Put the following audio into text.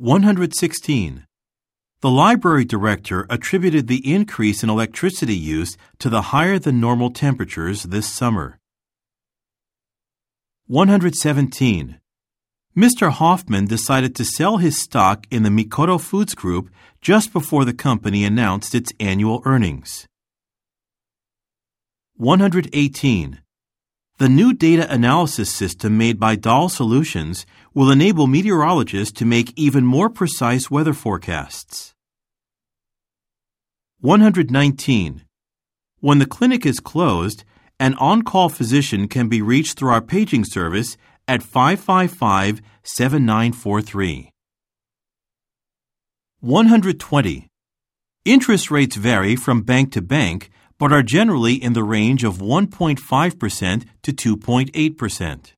116. The library director attributed the increase in electricity use to the higher than normal temperatures this summer. 117. Mr. Hoffman decided to sell his stock in the Mikoto Foods Group just before the company announced its annual earnings. 118. The new data analysis system made by Dahl Solutions will enable meteorologists to make even more precise weather forecasts. 119. When the clinic is closed, an on call physician can be reached through our paging service at 555 7943. 120. Interest rates vary from bank to bank but are generally in the range of 1.5% to 2.8%.